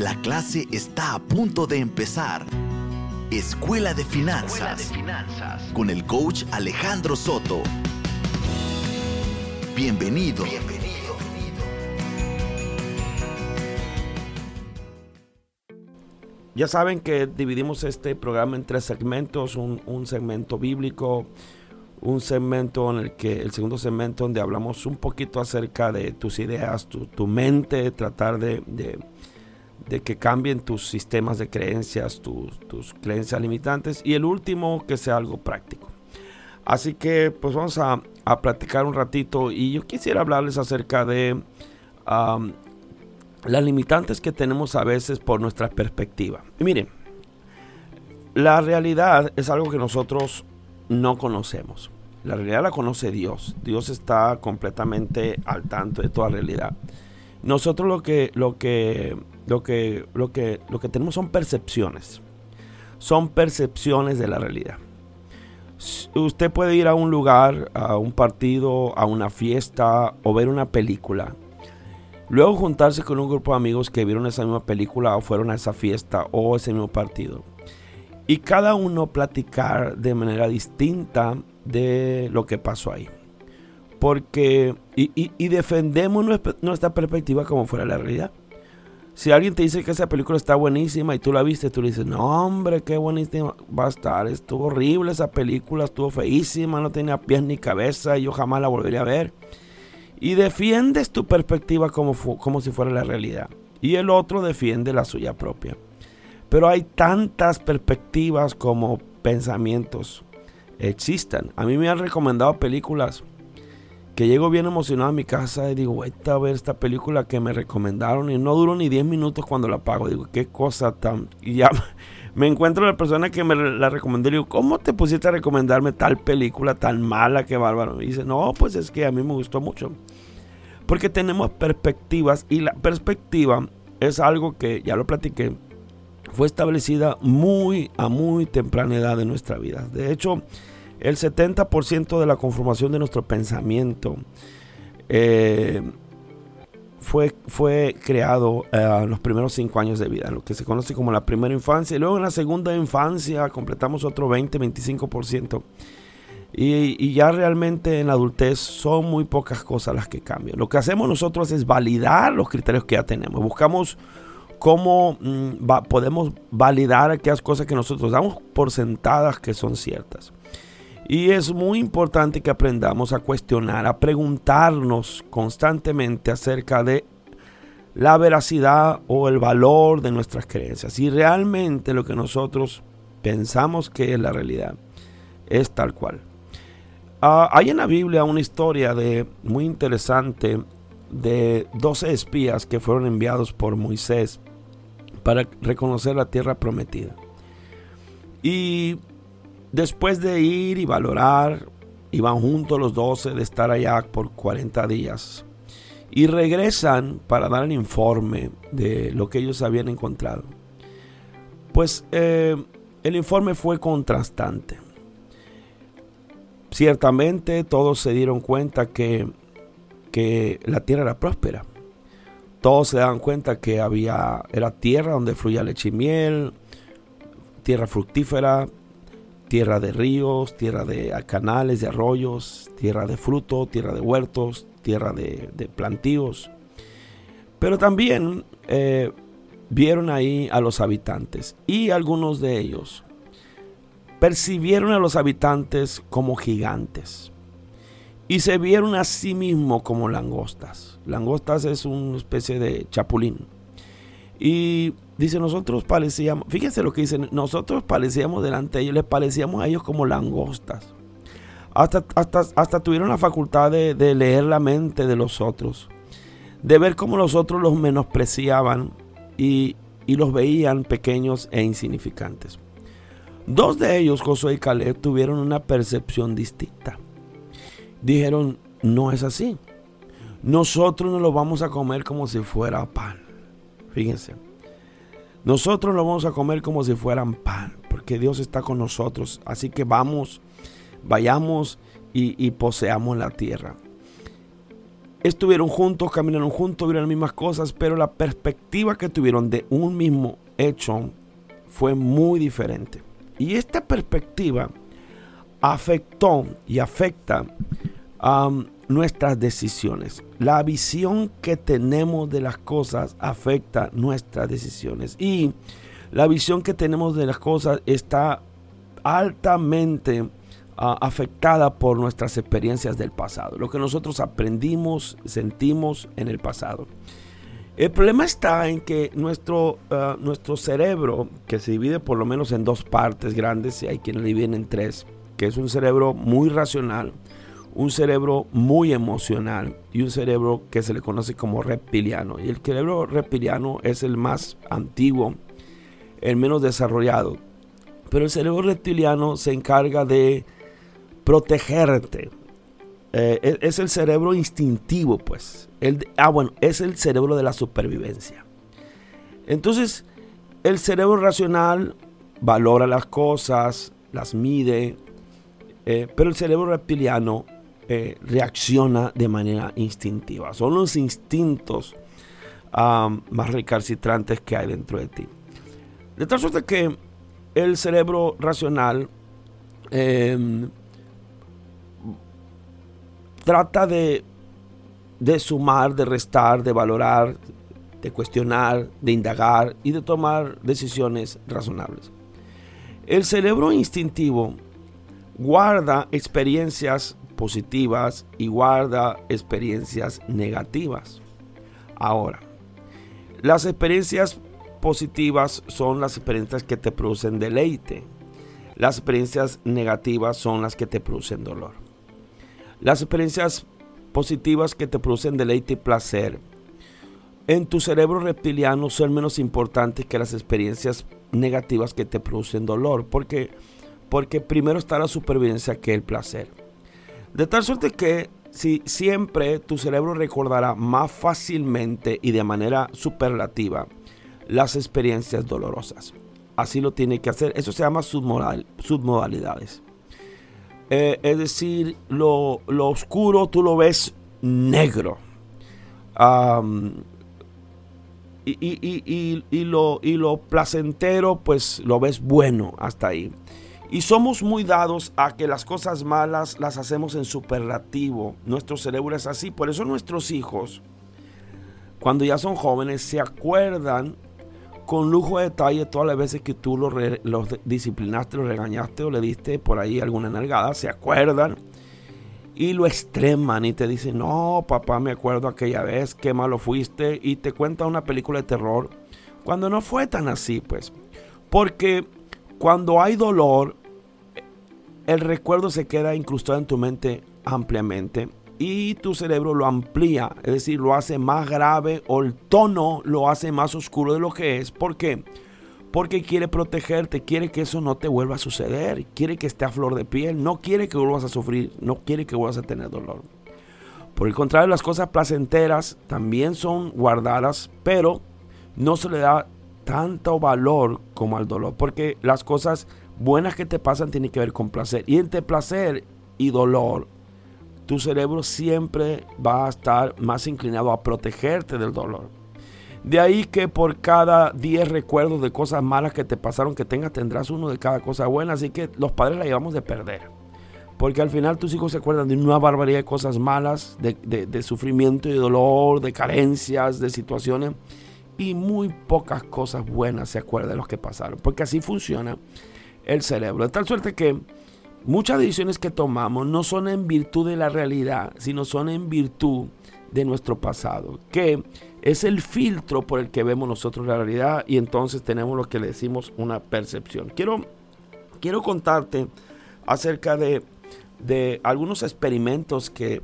La clase está a punto de empezar. Escuela de Finanzas. Con el coach Alejandro Soto. Bienvenido. Bienvenido. Ya saben que dividimos este programa en tres segmentos. Un, un segmento bíblico, un segmento en el que, el segundo segmento donde hablamos un poquito acerca de tus ideas, tu, mente, tratar de, de, que cambien tus sistemas de creencias, tus, tus, creencias limitantes. Y el último, que sea algo práctico. Así que pues vamos a, a platicar un ratito y yo quisiera hablarles acerca de las limitantes que tenemos a veces por nuestra perspectiva. Miren, la realidad es algo que nosotros no conocemos. La realidad la conoce Dios. Dios está completamente al tanto de toda realidad. Nosotros lo que, lo que, lo que, lo que, lo que tenemos son percepciones. Son percepciones de la realidad. Usted puede ir a un lugar, a un partido, a una fiesta o ver una película. Luego juntarse con un grupo de amigos que vieron esa misma película o fueron a esa fiesta o ese mismo partido y cada uno platicar de manera distinta de lo que pasó ahí. Porque, y, defendemos nuestra, perspectiva como fuera la realidad. Si alguien te dice que esa película está buenísima y tú la viste, tú le dices, no hombre, qué buenísima va a estar. Estuvo horrible esa película, estuvo feísima, no tenía pies ni cabeza y yo jamás la volvería a ver. Y defiendes tu perspectiva como, como si fuera la realidad. Y el otro defiende la suya propia. Pero hay tantas perspectivas como pensamientos existan. A mí me han recomendado películas que llego bien emocionado a mi casa y digo, voy a ver esta película que me recomendaron y no duro ni 10 minutos cuando la pago. Digo, qué cosa tan... Y ya me encuentro la persona que me la recomendó y digo, ¿cómo te pusiste a recomendarme tal película tan mala que bárbaro? Y dice, no, pues es que a mí me gustó mucho. Porque tenemos perspectivas y la perspectiva es algo que ya lo platiqué fue establecida muy a muy temprana edad de nuestra vida. De hecho, el 70% de la conformación de nuestro pensamiento eh, fue, fue creado eh, en los primeros 5 años de vida, lo que se conoce como la primera infancia. Luego en la segunda infancia completamos otro 20-25%. Y, y, ya realmente en la adultez son muy pocas cosas las que cambian. Lo que hacemos nosotros es validar los criterios que ya tenemos. Buscamos cómo mm, podemos validar aquellas cosas que nosotros damos por sentadas que son ciertas. Y es muy importante que aprendamos a cuestionar, a preguntarnos constantemente acerca de la veracidad o el valor de nuestras creencias. Si realmente lo que nosotros pensamos que es la realidad es tal cual. Ah, hay en la Biblia una historia de, muy interesante de 12 espías que fueron enviados por Moisés para reconocer la tierra prometida. Y después de ir y valorar, iban juntos los doce de estar allá por 40 días. Y regresan para dar el informe de lo que ellos habían encontrado. Pues eh, el informe fue contrastante. Ciertamente todos se dieron cuenta que, que la tierra era próspera todos se dan cuenta que había, era tierra donde fluía leche y miel, tierra fructífera, tierra de ríos, tierra de canales, de arroyos, tierra de fruto, tierra de huertos, tierra de, plantíos. Pero también eh, vieron ahí a los habitantes y algunos de ellos percibieron a los habitantes como gigantes y se vieron a sí mismos como langostas. Langostas es una especie de chapulín. Y dice, nosotros parecíamos, fíjense lo que dicen, nosotros parecíamos delante de ellos, les parecíamos a ellos como langostas. Hasta, hasta, hasta tuvieron la facultad de, de leer la mente de los otros, de ver cómo los otros los menospreciaban y, y los veían pequeños e insignificantes. Dos de ellos, Josué y Caleb, tuvieron una percepción distinta dijeron, no es así. Nosotros no lo vamos a comer como si fuera pan. Fíjense. Nosotros lo vamos a comer como si fueran pan, porque Dios está con nosotros. Así que vamos, vayamos y, poseamos la tierra. estuvieron juntos, caminaron juntos, vieron las mismas cosas, pero la perspectiva que tuvieron de un mismo hecho fue muy diferente. Y esta perspectiva afectó y afecta a nuestras decisiones. La visión que tenemos de las cosas afecta nuestras decisiones. Y la visión que tenemos de las cosas está altamente ah, afectada por nuestras experiencias del pasado, lo que nosotros aprendimos, sentimos en el pasado. El problema está en que nuestro, ah, nuestro cerebro, que se divide por lo menos en dos partes grandes, y hay quienes dividen en tres, que es un cerebro muy racional, un cerebro muy emocional y un cerebro que se le conoce como reptiliano. Y el cerebro reptiliano es el más antiguo, el menos desarrollado. Pero el cerebro reptiliano se encarga de protegerte. Eh, e-, es el cerebro instintivo, pues. El, ah, bueno, es el cerebro de la supervivencia. Entonces, el cerebro racional valora las cosas, las mide, eh, pero el cerebro reptiliano eh, reacciona de manera instintiva. Son los instintos más recalcitrantes que hay dentro de ti. De tal suerte que el cerebro racional em, trata de, de sumar, de restar, de valorar, de cuestionar, de indagar y de tomar decisiones razonables. El cerebro instintivo guarda experiencias positivas y guarda experiencias negativas. Ahora, las experiencias positivas son las experiencias que te producen deleite. Las experiencias negativas son las que te producen dolor. Las experiencias positivas que te producen deleite y placer en tu cerebro reptiliano son menos importantes que las experiencias negativas que te producen dolor. Porque, porque primero está la supervivencia que el placer. De tal suerte que si siempre tu cerebro recordará más fácilmente y de manera superlativa las experiencias dolorosas. Así lo tiene que hacer. Eso se llama submodalidades. Eh, es decir, lo, oscuro tú lo ves negro. y, lo, y lo placentero pues lo ves bueno hasta ahí. Y somos muy dados a que las cosas malas las hacemos en superlativo. Nuestro cerebro es así. Por eso nuestros hijos, cuando ya son jóvenes, se acuerdan con lujo de detalle todas las veces que tú los, disciplinaste, los regañaste o le diste por ahí alguna nalgada. Se acuerdan y lo extreman y te dicen, no, papá, me acuerdo aquella vez, qué malo fuiste. Y te cuenta una película de terror. Cuando no fue tan así, pues. Porque cuando hay dolor, el recuerdo se queda incrustado en tu mente ampliamente y tu cerebro lo amplía, es decir, lo hace más grave o el tono lo hace más oscuro de lo que es. ¿Por qué? Porque quiere protegerte, quiere que eso no te vuelva a suceder, quiere que esté a flor de piel, no quiere que vuelvas a sufrir, no quiere que vuelvas a tener dolor. Por el contrario, las cosas placenteras también son guardadas, pero no se le da tanto valor como al dolor, porque las cosas buenas que te pasan tienen que ver con placer. Y entre placer y dolor, tu cerebro siempre va a estar más inclinado a protegerte del dolor. De ahí que por cada 10 recuerdos de cosas malas que te pasaron que tengas, tendrás uno de cada cosa buena. Así que los padres la llevamos de perder. Porque al final tus hijos se acuerdan de una barbaridad de cosas malas, de, de sufrimiento y dolor, de carencias, de situaciones. Y muy pocas cosas buenas se acuerdan de los que pasaron. Porque así funciona el cerebro. De tal suerte que muchas decisiones que tomamos no son en virtud de la realidad, sino son en virtud de nuestro pasado, que es el filtro por el que vemos nosotros la realidad y entonces tenemos lo que le decimos una percepción. Quiero, quiero contarte acerca de, de algunos experimentos que,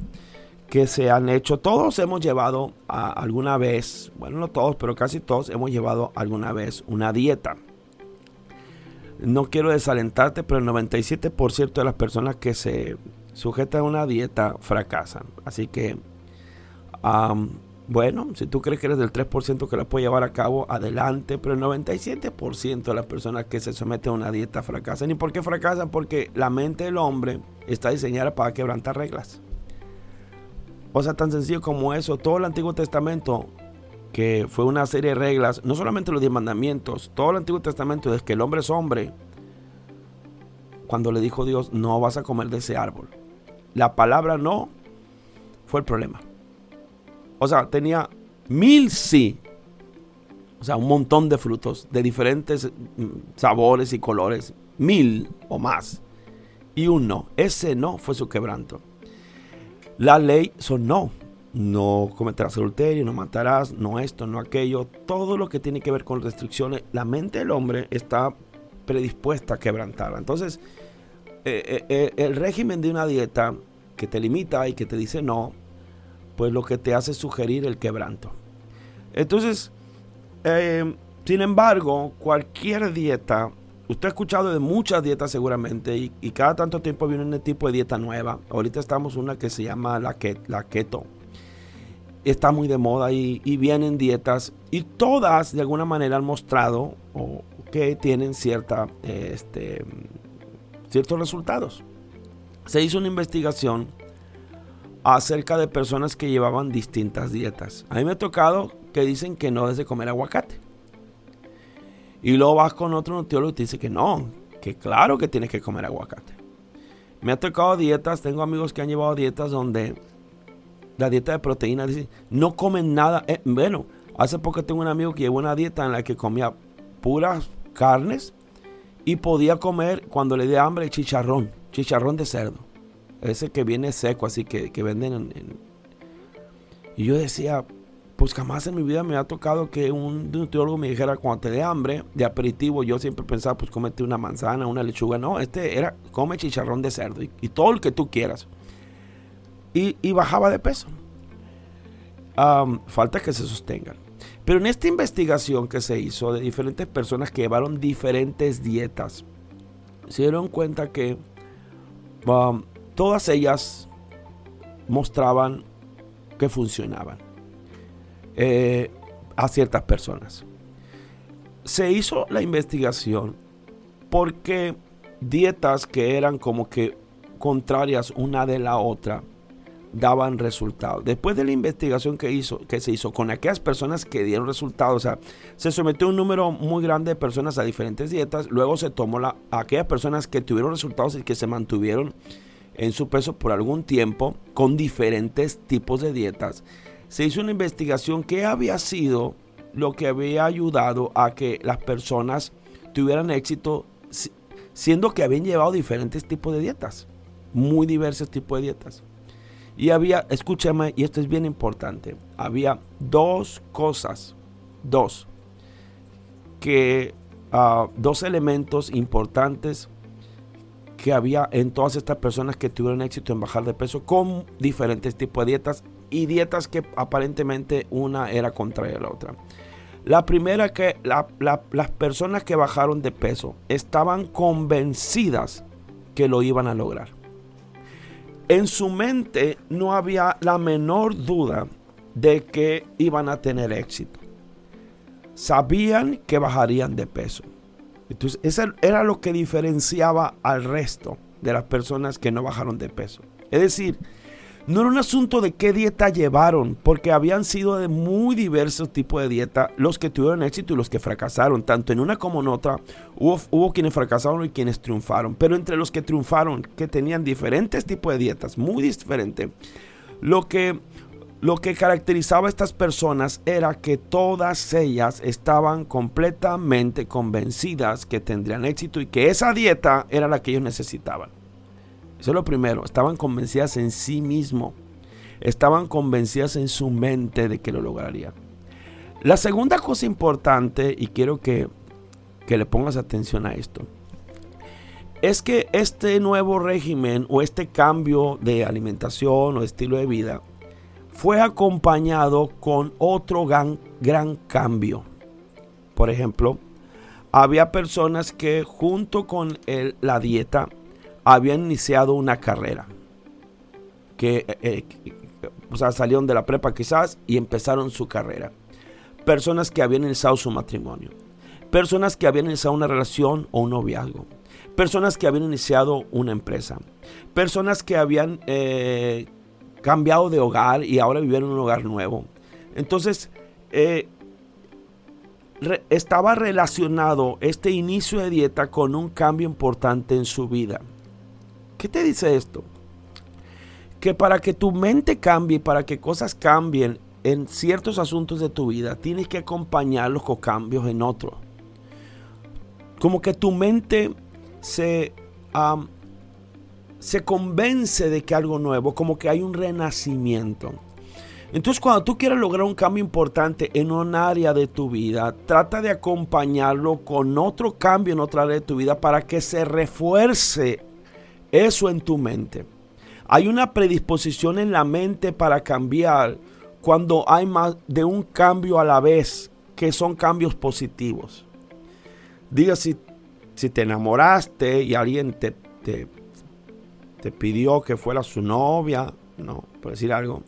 que se han hecho. Todos hemos llevado alguna vez, bueno, no todos, pero casi todos hemos llevado alguna vez una dieta no quiero desalentarte, pero el 97% de las personas que se sujetan a una dieta fracasan. Así que, bueno, si tú crees que eres del 3% que la puede llevar a cabo, adelante. Pero el 97% de las personas que se someten a una dieta fracasan. ¿Y por qué fracasan? Porque la mente del hombre está diseñada para quebrantar reglas. O sea, tan sencillo como eso. Todo el Antiguo Testamento, que fue una serie de reglas, no solamente los diez mandamientos, todo el Antiguo Testamento, desde que el hombre es hombre, cuando le dijo Dios, no vas a comer de ese árbol. La palabra no fue el problema. O sea, tenía mil sí. O sea, un montón de frutos de diferentes mm, sabores y colores. Mil o más. Y un no. Ese no fue su quebranto. La ley son no. No cometerás adulterio, no matarás, no esto, no aquello. Todo lo que tiene que ver con restricciones. La mente del hombre está predispuesta a quebrantarla. Entonces, eh, eh, eh, el régimen de una dieta que te limita y que te dice no, pues lo que te hace sugerir el quebranto. Entonces, sin embargo, cualquier dieta, usted ha escuchado de muchas dietas seguramente y, cada tanto tiempo viene un tipo de dieta nueva. Ahorita estamos una que se llama la, la keto. Está muy de moda y, vienen dietas y todas de alguna manera han mostrado que tienen cierta, este, ciertos resultados. Se hizo una investigación acerca de personas que llevaban distintas dietas. A mí me ha tocado que dicen que no debes de comer aguacate. Y luego vas con otro nutriólogo y te dice que no, que claro que tienes que comer aguacate. Me ha tocado dietas, tengo amigos que han llevado dietas donde la dieta de proteína no comen nada. Eh, bueno, hace poco tengo un amigo que llevó una dieta en la que comía puras carnes y podía comer cuando le dé hambre chicharrón, chicharrón de cerdo. Ese que viene seco, así que, venden en, Y yo decía, pues jamás en mi vida me ha tocado que un nutriólogo me dijera cuando te dé hambre, de aperitivo, yo siempre pensaba, pues cómete una manzana, una lechuga. No, este era, come chicharrón de cerdo y, todo lo que tú quieras. Y, bajaba de peso. falta que se sostengan. Pero en esta investigación que se hizo de diferentes personas que llevaron diferentes dietas, se dieron cuenta que todas ellas mostraban que funcionaban eh, a ciertas personas. Se hizo la investigación porque dietas que eran como que contrarias una de la otra daban resultados. Después de la investigación que, hizo, que se hizo con aquellas personas que dieron resultados, o sea, se sometió un número muy grande de personas a diferentes dietas, luego se tomó a aquellas personas que tuvieron resultados y que se mantuvieron en su peso por algún tiempo con diferentes tipos de dietas. Se hizo una investigación que había sido lo que había ayudado a que las personas tuvieran éxito siendo que habían llevado diferentes tipos de dietas, muy diversos tipos de dietas. Y había, escúchame, y esto es bien importante, había dos cosas, dos, que, ah, dos elementos importantes que había en todas estas personas que tuvieron éxito en bajar de peso con diferentes tipos de dietas y dietas que aparentemente una era contraria a la otra. La primera que las personas que bajaron de peso estaban convencidas que lo iban a lograr. En su mente no había la menor duda de que iban a tener éxito. Sabían que bajarían de peso. Entonces, eso era lo que diferenciaba al resto de las personas que no bajaron de peso. Es decir, no era un asunto de qué dieta llevaron, porque habían sido de muy diversos tipos de dieta los que tuvieron éxito y los que fracasaron. Tanto en una como en otra, hubo, quienes fracasaron y quienes triunfaron. Pero entre los que triunfaron, que tenían diferentes tipos de dietas, muy diferentes, lo que lo que caracterizaba a estas personas era que todas ellas estaban completamente convencidas que tendrían éxito y que esa dieta era la que ellos necesitaban. Eso es lo primero, estaban convencidas en sí mismo, estaban convencidas en su mente de que lo lograrían. La segunda cosa importante, y quiero que, que le pongas atención a esto, es que este nuevo régimen o este cambio de alimentación o estilo de vida fue acompañado con otro gran, gran cambio. Por ejemplo, había personas que junto con la dieta habían iniciado una carrera. Que, eh, eh, o sea, salieron de la prepa quizás y empezaron su carrera. Personas que habían iniciado su matrimonio. Personas que habían iniciado una relación o un noviazgo. Personas que habían iniciado una empresa. Personas que habían eh, cambiado de hogar y ahora viven en un hogar nuevo. Entonces, estaba relacionado este inicio de dieta con un cambio importante en su vida. ¿Qué te dice esto? Que para que tu mente cambie, para que cosas cambien en ciertos asuntos de tu vida, tienes que acompañarlos con cambios en otros. Como que tu mente se, se convence de que algo nuevo, como que hay un renacimiento. Entonces cuando tú quieres lograr un cambio importante en un área de tu vida, trata de acompañarlo con otro cambio en otra área de tu vida para que se refuerce eso en tu mente. Hay una predisposición en la mente para cambiar cuando hay más de un cambio a la vez, que son cambios positivos. Diga si, si te enamoraste y alguien te, te, te pidió que fuera su novia, no, por decir algo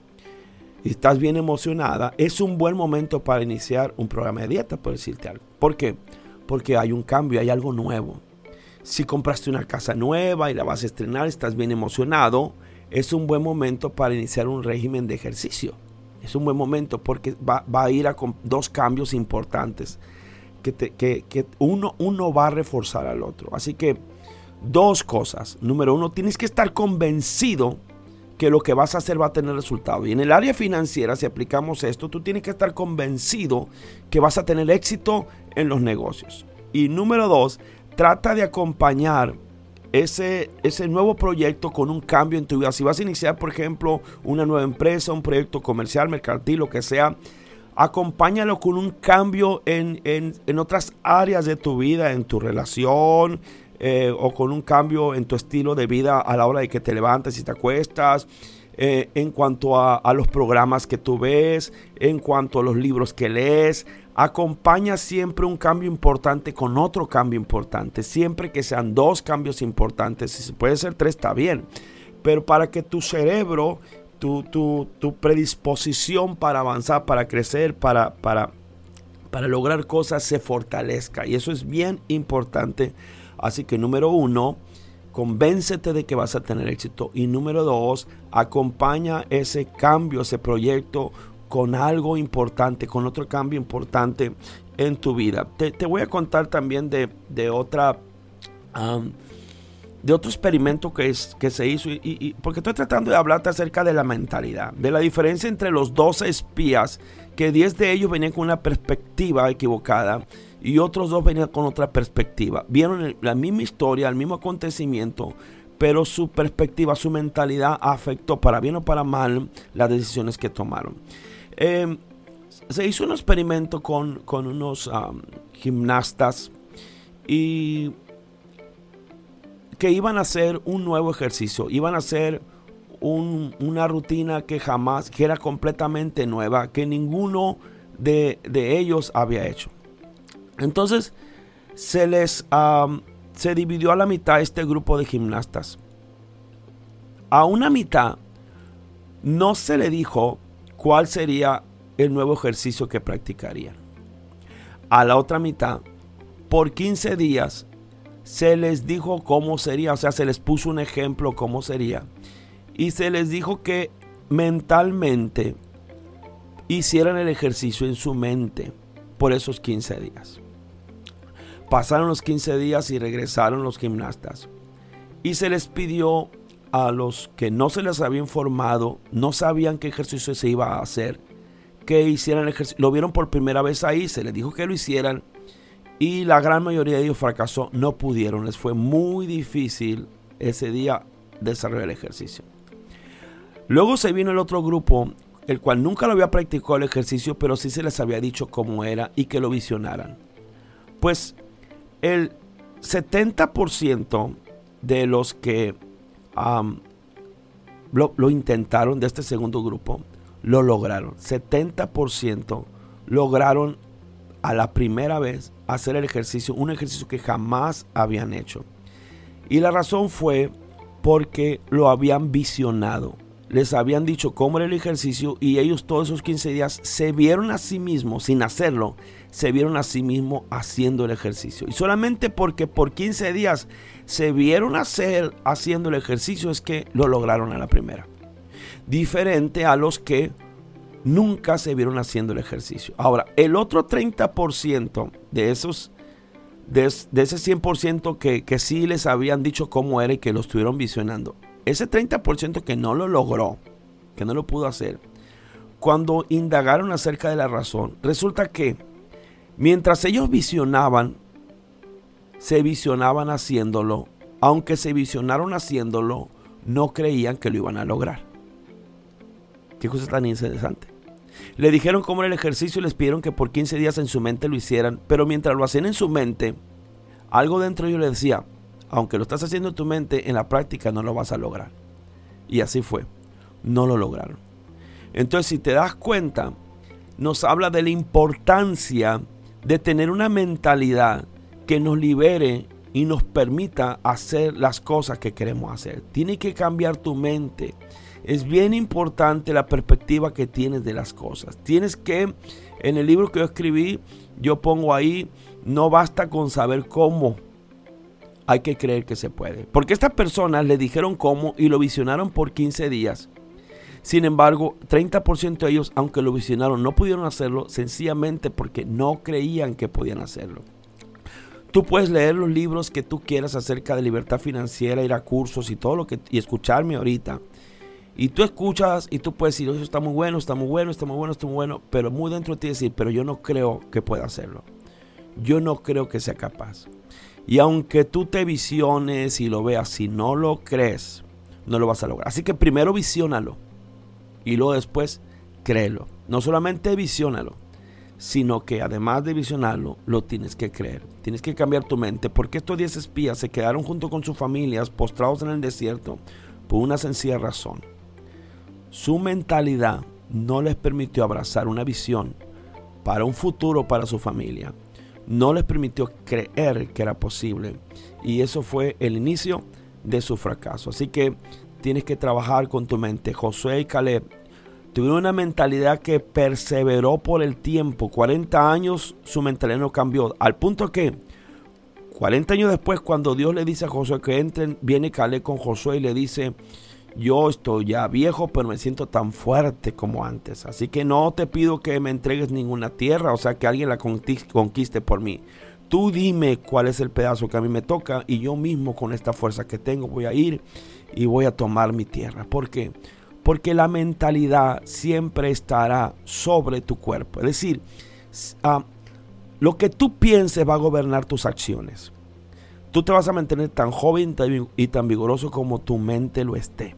y estás bien emocionada, es un buen momento para iniciar un programa de dieta, por decirte algo. ¿Por qué? Porque hay un cambio, hay algo nuevo. Si compraste una casa nueva y la vas a estrenar, estás bien emocionado, es un buen momento para iniciar un régimen de ejercicio. Es un buen momento porque va, a ir a dos cambios importantes que, que uno, uno va a reforzar al otro. Así que dos cosas. Número uno, tienes que estar convencido que lo que vas a hacer va a tener resultado. Y en el área financiera, si aplicamos esto, tú tienes que estar convencido que vas a tener éxito en los negocios. Y número dos, trata de acompañar ese, ese nuevo proyecto con un cambio en tu vida. Si vas a iniciar, por ejemplo, una nueva empresa, un proyecto comercial, mercantil, lo que sea, acompáñalo con un cambio en, en, en otras áreas de tu vida, en tu relación, eh, o con un cambio en tu estilo de vida a la hora de que te levantes y te acuestas, eh, en cuanto a, a, los programas que tú ves, en cuanto a los libros que lees. Acompaña siempre un cambio importante con otro cambio importante. Siempre que sean dos cambios importantes, si puede ser tres, está bien. Pero para que tu cerebro, tu, tu, tu predisposición para avanzar, para crecer, para, para, para lograr cosas se fortalezca. Y eso es bien importante Así que número uno, convéncete de que vas a tener éxito. Y número dos, acompaña ese cambio, ese proyecto con algo importante, con otro cambio importante en tu vida. Te, voy a contar también de, otra... de otro experimento que, es, que se hizo, y, porque estoy tratando de hablarte acerca de la mentalidad, de la diferencia entre los 12 espías, que 10 de ellos venían con una perspectiva equivocada y otros dos venían con otra perspectiva. Vieron la misma historia, el mismo acontecimiento, pero su perspectiva, su mentalidad afectó para bien o para mal las decisiones que tomaron. Em, se hizo un experimento con, unos gimnastas y que iban a hacer un nuevo ejercicio, iban a hacer una rutina que jamás, que era completamente nueva, que ninguno de ellos había hecho. Entonces se les se dividió a la mitad este grupo de gimnastas. A una mitad no se le dijo cuál sería el nuevo ejercicio que practicarían. A la otra mitad, por 15 días, se les dijo cómo sería, o sea, se les puso un ejemplo cómo sería. Y se les dijo que mentalmente hicieran el ejercicio en su mente por esos 15 días. Pasaron los 15 días y regresaron los gimnastas. Y se les pidió a los que no se les había informado, no sabían qué ejercicio se iba a hacer, que hicieran ejercicio. Lo vieron por primera vez ahí, se les dijo que lo hicieran y la gran mayoría de ellos fracasó, no pudieron, les fue muy difícil ese día desarrollar el ejercicio. Luego se vino el otro grupo, el cual nunca lo había practicado el ejercicio, pero sí se les había dicho cómo era y que lo visionaran. Pues el 70% de los que lo, intentaron de este segundo grupo, lo lograron. 70% lograron a la primera vez hacer el ejercicio, un ejercicio que jamás habían hecho. Y la razón fue porque lo habían visionado. Les habían dicho cómo era el ejercicio y ellos todos esos 15 días se vieron a sí mismos, sin hacerlo, se vieron a sí mismos haciendo el ejercicio. Y solamente porque por 15 días se vieron hacer haciendo el ejercicio es que lo lograron a la primera. diferente a los que nunca se vieron haciendo el ejercicio. Ahora, el otro 30% de esos, de, ese 100% que, que sí les habían dicho cómo era y que lo estuvieron visionando, ese 30% que no lo logró, que no lo pudo hacer, cuando indagaron acerca de la razón, resulta que mientras ellos visionaban, se visionaban haciéndolo, aunque se visionaron haciéndolo, no creían que lo iban a lograr. Qué cosa tan interesante. Le dijeron cómo era el ejercicio y les pidieron que por 15 días en su mente lo hicieran, pero mientras lo hacían en su mente, algo dentro de ellos le decía, aunque lo estás haciendo en tu mente, en la práctica no lo vas a lograr. Y así fue, no lo lograron. Entonces, si te das cuenta, nos habla de la importancia de tener una mentalidad que nos libere y nos permita hacer las cosas que queremos hacer. Tiene que cambiar tu mente. Es bien importante la perspectiva que tienes de las cosas. Tienes que, en el libro que yo escribí, yo pongo ahí, no basta con saber cómo, hay que creer que se puede. Porque estas personas le dijeron cómo y lo visionaron por 15 días. Sin embargo, 30% de ellos, aunque lo visionaron, no pudieron hacerlo sencillamente porque no creían que podían hacerlo. Tú puedes leer los libros que tú quieras acerca de libertad financiera, ir a cursos y todo lo que y escucharme ahorita. Y tú escuchas y tú puedes decir, eso está muy bueno, está muy bueno, está muy bueno, está muy bueno, pero muy dentro de ti decir, pero yo no creo que pueda hacerlo. Yo no creo que sea capaz. Y aunque tú te visiones y lo veas, si no lo crees, no lo vas a lograr. Así que primero visiónalo y luego después créelo. No solamente visiónalo, sino que además de visionarlo, lo tienes que creer. Tienes que cambiar tu mente, porque estos 10 espías se quedaron junto con sus familias postrados en el desierto por una sencilla razón. Su mentalidad no les permitió abrazar una visión para un futuro para su familia. No les permitió creer que era posible. Y eso fue el inicio de su fracaso. Así que tienes que trabajar con tu mente. Josué y Caleb Tuvieron una mentalidad que perseveró por el tiempo. 40 años su mentalidad no cambió. Al punto que 40 años después, cuando Dios le dice a Josué que entren, viene Caleb con Josué y le dice, yo estoy ya viejo, pero me siento tan fuerte como antes. Así que no te pido que me entregues ninguna tierra, o sea, que alguien la conquiste por mí. Tú dime cuál es el pedazo que a mí me toca y yo mismo con esta fuerza que tengo voy a ir y voy a tomar mi tierra. ¿Por qué? Porque la mentalidad siempre estará sobre tu cuerpo. Es decir, ah, lo que tú pienses va a gobernar tus acciones. Tú te vas a mantener tan joven y tan vigoroso como tu mente lo esté.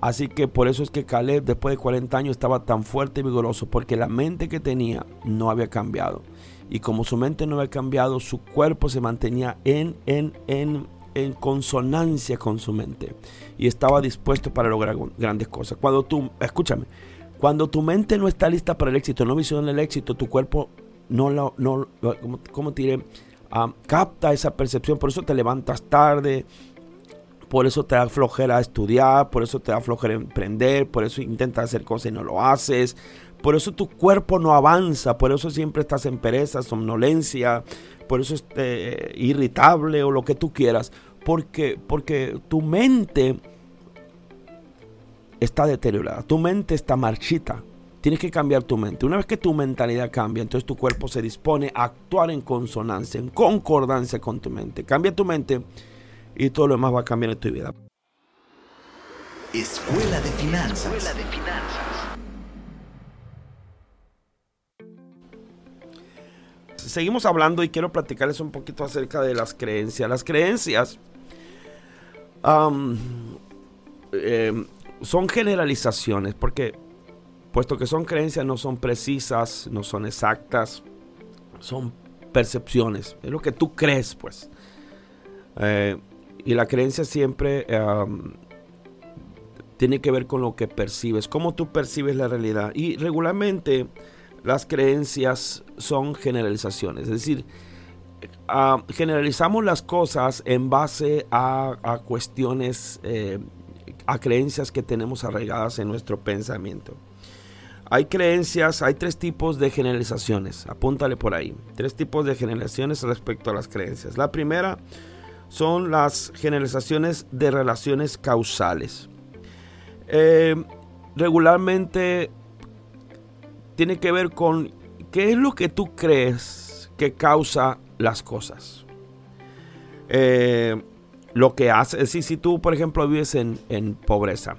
Así que por eso es que Caleb después de 40 años estaba tan fuerte y vigoroso, porque la mente que tenía no había cambiado. Y como su mente no había cambiado, su cuerpo se mantenía en, en, en, en consonancia con su mente y estaba dispuesto para lograr grandes cosas. Cuando tú, escúchame, cuando tu mente no está lista para el éxito, no visiona el éxito, tu cuerpo no lo, no, ¿cómo, te diré? Ah, capta esa percepción, por eso te levantas tarde, por eso te da flojera estudiar, por eso te da flojera emprender, por eso intentas hacer cosas y no lo haces, por eso tu cuerpo no avanza, por eso siempre estás en pereza, somnolencia, por eso es eh, irritable o lo que tú quieras, porque, porque tu mente está deteriorada, tu mente está marchita. Tienes que cambiar tu mente. Una vez que tu mentalidad cambia, entonces tu cuerpo se dispone a actuar en consonancia, en concordancia con tu mente. Cambia tu mente y todo lo demás va a cambiar en tu vida. Escuela de Finanzas. Escuela de Finanzas. Seguimos hablando y quiero platicarles un poquito acerca de las creencias. Las creencias em, son generalizaciones porque puesto que son creencias no son precisas, no son exactas, son percepciones, es lo que tú crees pues. Eh, y la creencia siempre tiene que ver con lo que percibes, cómo tú percibes la realidad. Y regularmente las creencias son generalizaciones, es decir, ah, generalizamos las cosas en base a, cuestiones, eh, a creencias que tenemos arraigadas en nuestro pensamiento. Hay creencias, hay tres tipos de generalizaciones, apúntale por ahí, tres tipos de generalizaciones respecto a las creencias. La primera son las generalizaciones de relaciones causales. Eh, regularmente tiene que ver con qué es lo que tú crees que causa las cosas. Eh, lo que hace, si, si tú, por ejemplo, vives en, pobreza,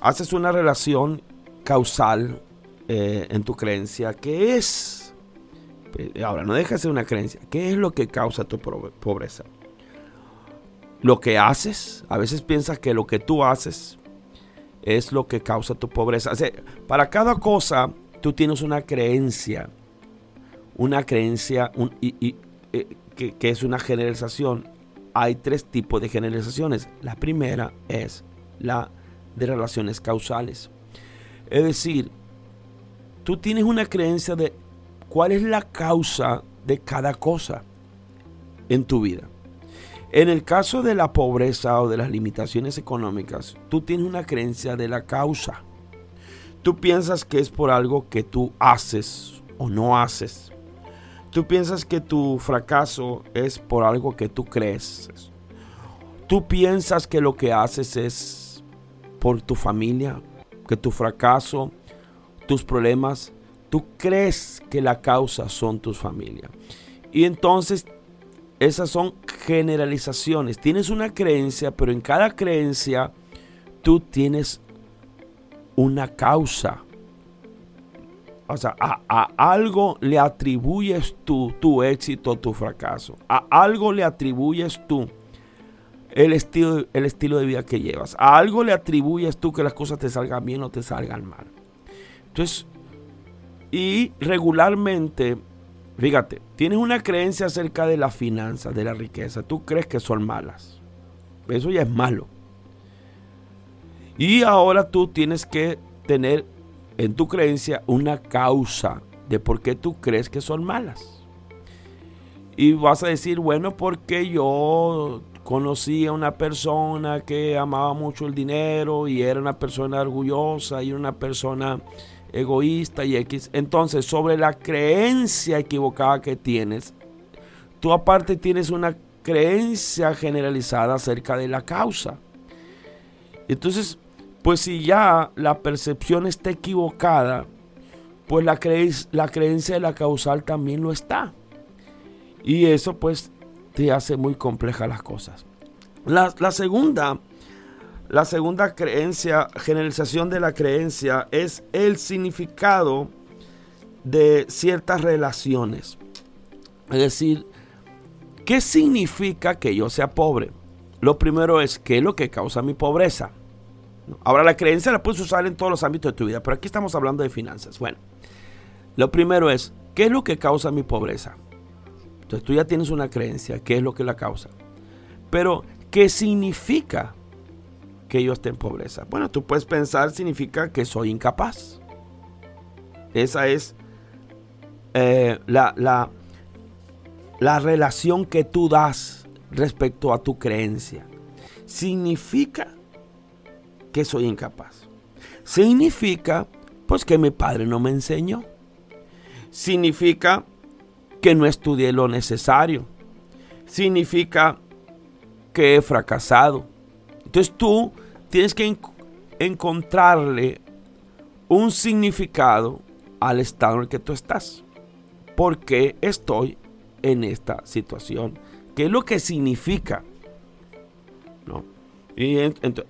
haces una relación causal eh, en tu creencia, ¿qué es? Eh, ahora, no deja de ser una creencia. ¿Qué es lo que causa tu pobreza? Lo que haces, a veces piensas que lo que tú haces es lo que causa tu pobreza. para cada cosa, tú tienes una creencia, una creencia y, eh, que, que es una generalización hay tres tipos de generalizaciones. La primera es la de relaciones causales. Es decir, tú tienes una creencia de cuál es la causa de cada cosa en tu vida. En el caso de la pobreza o de las limitaciones económicas, tú tienes una creencia de la causa. Tú piensas que es por algo que tú haces o no haces. Tú piensas que tu fracaso es por algo que tú crees. Tú piensas que lo que haces es por tu familia, que tu fracaso, tus problemas, tú crees que la causa son tus familias. Y entonces esas son generalizaciones. Tienes una creencia, pero en cada creencia tú tienes una causa o sea, a, algo le atribuyes tú tu éxito, tu fracaso. A algo le atribuyes tú el estilo, el estilo de vida que llevas. A algo le atribuyes tú que las cosas te salgan bien o te salgan mal. Entonces, y regularmente, fíjate, tienes una creencia acerca de la finanza, de la riqueza. Tú crees que son malas. Eso ya es malo. Y ahora tú tienes que tener en tu creencia una causa de por qué tú crees que son malas. Y vas a decir, bueno, porque yo conocí a una persona que amaba mucho el dinero y era una persona orgullosa y una persona egoísta y X. Entonces, sobre la creencia equivocada que tienes, tú aparte tienes una creencia generalizada acerca de la causa. Entonces, pues si ya la percepción está equivocada, pues la, la creencia de la causal también lo está. Y eso pues te hace muy complejas las cosas. La, la, segunda, la segunda creencia, generalización de la creencia, es el significado de ciertas relaciones. Es decir, ¿qué significa que yo sea pobre? Lo primero es, ¿qué es lo que causa mi pobreza? Ahora la creencia la puedes usar en todos los ámbitos de tu vida, pero aquí estamos hablando de finanzas. Bueno, lo primero es, ¿qué es lo que causa mi pobreza? Entonces tú ya tienes una creencia, ¿qué es lo que la causa? Pero, ¿qué significa que yo esté en pobreza? Bueno, tú puedes pensar, significa que soy incapaz. Esa es eh, la, la, la relación que tú das respecto a tu creencia. Significa que soy incapaz. Significa, pues, que mi padre no me enseñó. Significa que no estudié lo necesario. Significa que he fracasado. Entonces tú tienes que encontrarle un significado al estado en el que tú estás. ¿Por qué estoy en esta situación? ¿Qué es lo que significa? ¿No? Y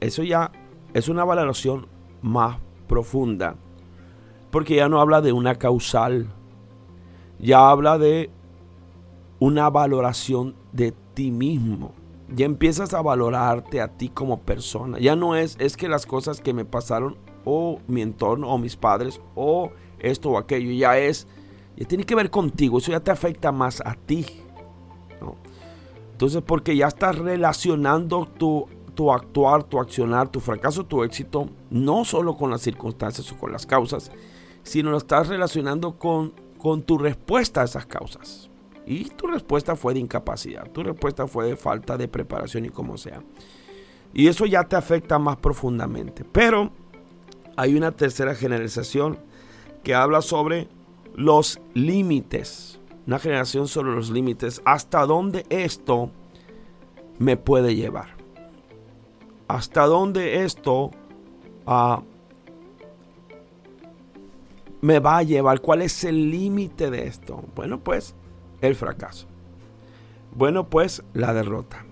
eso ya es una valoración más profunda, porque ya no habla de una causal, ya habla de una valoración de ti mismo. Ya empiezas a valorarte a ti como persona. Ya no es, es que las cosas que me pasaron o mi entorno o mis padres o esto o aquello, ya es, ya tiene que ver contigo, eso ya te afecta más a ti. Entonces, porque ya estás relacionando tu tu actuar, tu accionar, tu fracaso, tu éxito, no solo con las circunstancias o con las causas, sino lo estás relacionando con, con tu respuesta a esas causas. Y tu respuesta fue de incapacidad, tu respuesta fue de falta de preparación y como sea. Y eso ya te afecta más profundamente. Pero hay una tercera generalización que habla sobre los límites. Una generación sobre los límites. Hasta dónde esto me puede llevar hasta dónde esto ah, me va a llevar? ¿Cuál es el límite de esto? Bueno, pues el fracaso. Bueno, pues la derrota.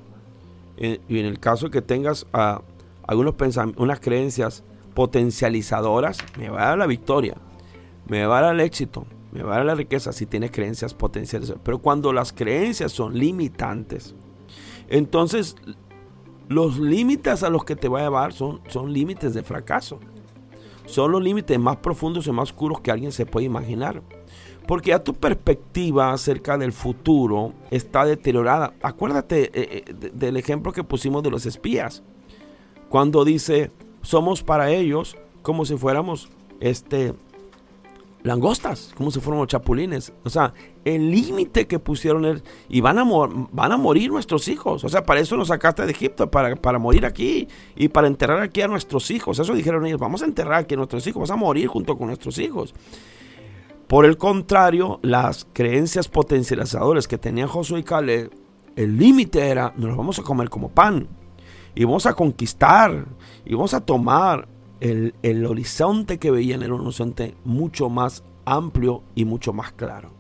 Y en el caso que tengas uh, algunos unas creencias potencializadoras, me va a dar la victoria, me va a dar el éxito, me va a dar la riqueza si tienes creencias potencializadoras. Pero cuando las creencias son limitantes, entonces los límites a los que te va a llevar son, son límites de fracaso. Son los límites más profundos y más oscuros que alguien se puede imaginar. Porque ya tu perspectiva acerca del futuro está deteriorada. Acuérdate eh, eh, del ejemplo que pusimos de los espías. Cuando dice, somos para ellos como si fuéramos este, langostas, como si fuéramos chapulines. O sea, el límite que pusieron es, y van a, van a morir nuestros hijos. O sea, para eso nos sacaste de Egipto, para, para morir aquí y para enterrar aquí a nuestros hijos. Eso dijeron ellos, vamos a enterrar aquí a nuestros hijos, vamos a morir junto con nuestros hijos. Por el contrario, las creencias potencializadoras que tenían Josué y Caleb, el límite era, nos los vamos a comer como pan. Y vamos a conquistar. Y vamos a tomar el, el horizonte que veían era un horizonte mucho más amplio y mucho más claro.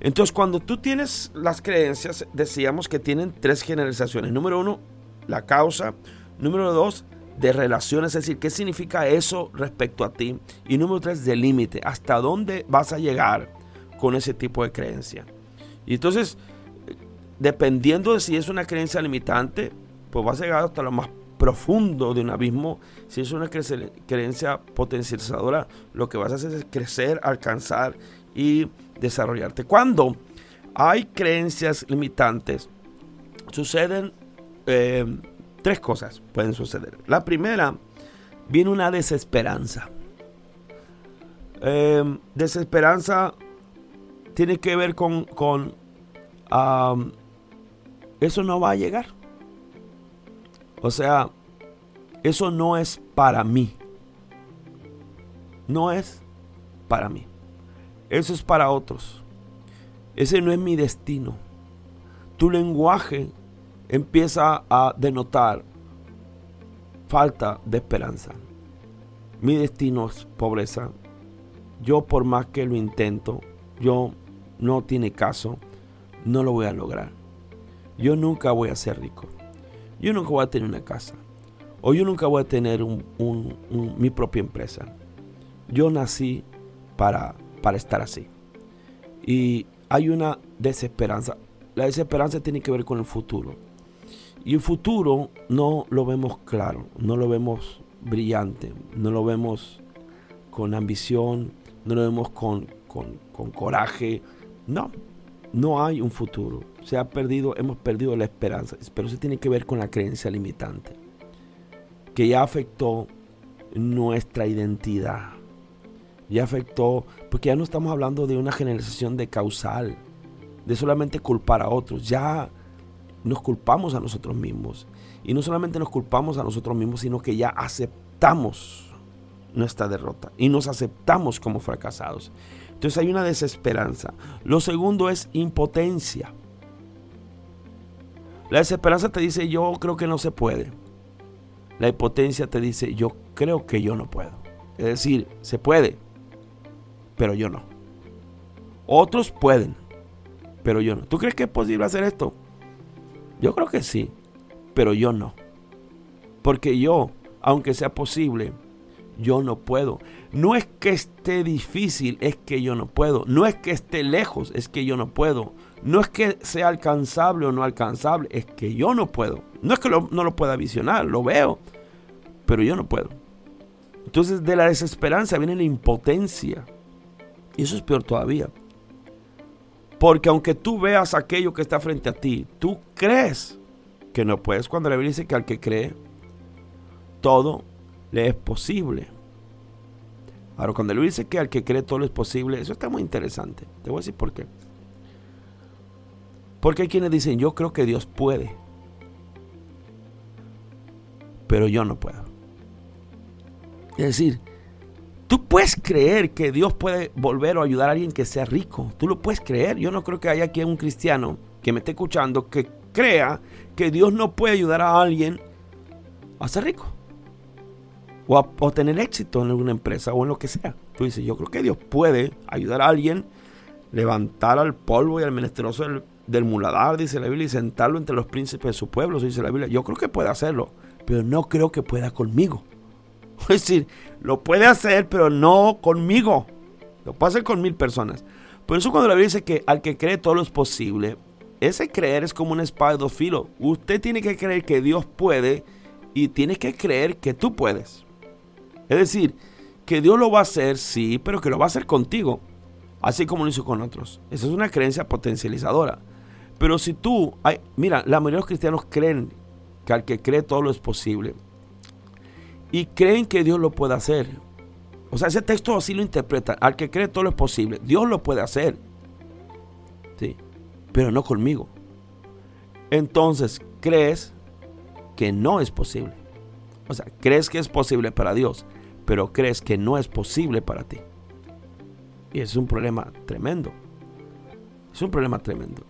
Entonces, cuando tú tienes las creencias, decíamos que tienen tres generalizaciones. Número uno, la causa. Número dos, de relaciones, es decir, qué significa eso respecto a ti. Y número tres, de límite, hasta dónde vas a llegar con ese tipo de creencia. Y entonces, dependiendo de si es una creencia limitante, pues vas a llegar hasta lo más profundo de un abismo. Si es una creencia potencializadora, lo que vas a hacer es crecer, alcanzar y desarrollarte. Cuando hay creencias limitantes, suceden eh, Tres cosas pueden suceder. La primera, viene una desesperanza. Em, desesperanza tiene que ver con, con eso no va a llegar. O sea, eso no es para mí. No es para mí. Eso es para otros. Ese no es mi destino. Tu lenguaje empieza a denotar falta de esperanza. Mi destino es pobreza. Yo por más que lo intento, yo no tiene caso, no lo voy a lograr. Yo nunca voy a ser rico. Yo nunca voy a tener una casa. O yo nunca voy a tener mi propia empresa. Yo nací para, para estar así. Y hay una desesperanza. La desesperanza tiene que ver con el futuro. Y el futuro no lo vemos claro, no lo vemos brillante, no lo vemos con ambición, no lo vemos con, con, coraje. No, no hay un futuro. Se ha perdido, hemos perdido la esperanza. Pero eso tiene que ver con la creencia limitante, que ya afectó nuestra identidad. Ya afectó, porque ya no estamos hablando de una generalización de causal, de solamente culpar a otros. Ya nos culpamos a nosotros mismos. Y no solamente nos culpamos a nosotros mismos, sino que ya aceptamos nuestra derrota y nos aceptamos como fracasados. Entonces hay una desesperanza. Lo segundo es impotencia. La desesperanza te dice yo creo que no se puede. La impotencia te dice yo creo que yo no puedo. Es decir, se puede, pero yo no. Otros pueden, pero yo no. ¿Tú crees que es posible hacer esto? Yo creo que sí, pero yo no. Porque yo, aunque sea posible, yo no puedo. No es que esté difícil, es que yo no puedo. No es que esté lejos, es que yo no puedo. No es que sea alcanzable o no alcanzable, es que yo no puedo. No es que no lo pueda visionar, lo veo, pero yo no puedo. Entonces de la desesperanza viene la impotencia. Y eso es peor todavía. Porque aunque tú veas aquello que está frente a ti, tú crees que no puedes. Cuando la Biblia dice que al que cree, todo le es posible. Ahora, cuando Biblia dice que al que cree todo le es posible, eso está muy interesante. Te voy a decir por qué. Porque hay quienes dicen, yo creo que Dios puede, pero yo no puedo. Es decir, Tú puedes creer que Dios puede volver o ayudar a alguien que sea rico. Tú lo puedes creer. Yo no creo que haya aquí un cristiano que me esté escuchando que crea que Dios no puede ayudar a alguien a ser rico. O, a, tener éxito en alguna empresa o en lo que sea. Tú dices, yo creo que Dios puede ayudar a alguien, levantar al polvo y al menesteroso del, muladar, dice la Biblia, y sentarlo entre los príncipes de su pueblo, dice la Biblia. Yo creo que puede hacerlo, pero no creo que pueda conmigo. Es decir, lo puede hacer, pero no conmigo. Lo puede hacer con mil personas. Por eso cuando la Biblia dice que al que cree todo lo es posible, ese creer es como una espada de dos. Usted tiene que creer que Dios puede y tiene que creer que tú puedes. Es decir, que Dios lo va a hacer, sí, pero que lo va a hacer contigo, así como lo hizo con otros. Esa es una creencia potencializadora. Pero si tú, mira, la mayoría de los cristianos creen que al que cree todo lo es posible. Y creen que Dios lo puede hacer. O sea, ese texto así lo interpreta. Al que cree todo lo es posible. Dios lo puede hacer. Sí. Pero no conmigo. Entonces, crees que no es posible. O sea, crees que es posible para Dios, pero crees que no es posible para ti. Y es un problema tremendo. Es un problema tremendo.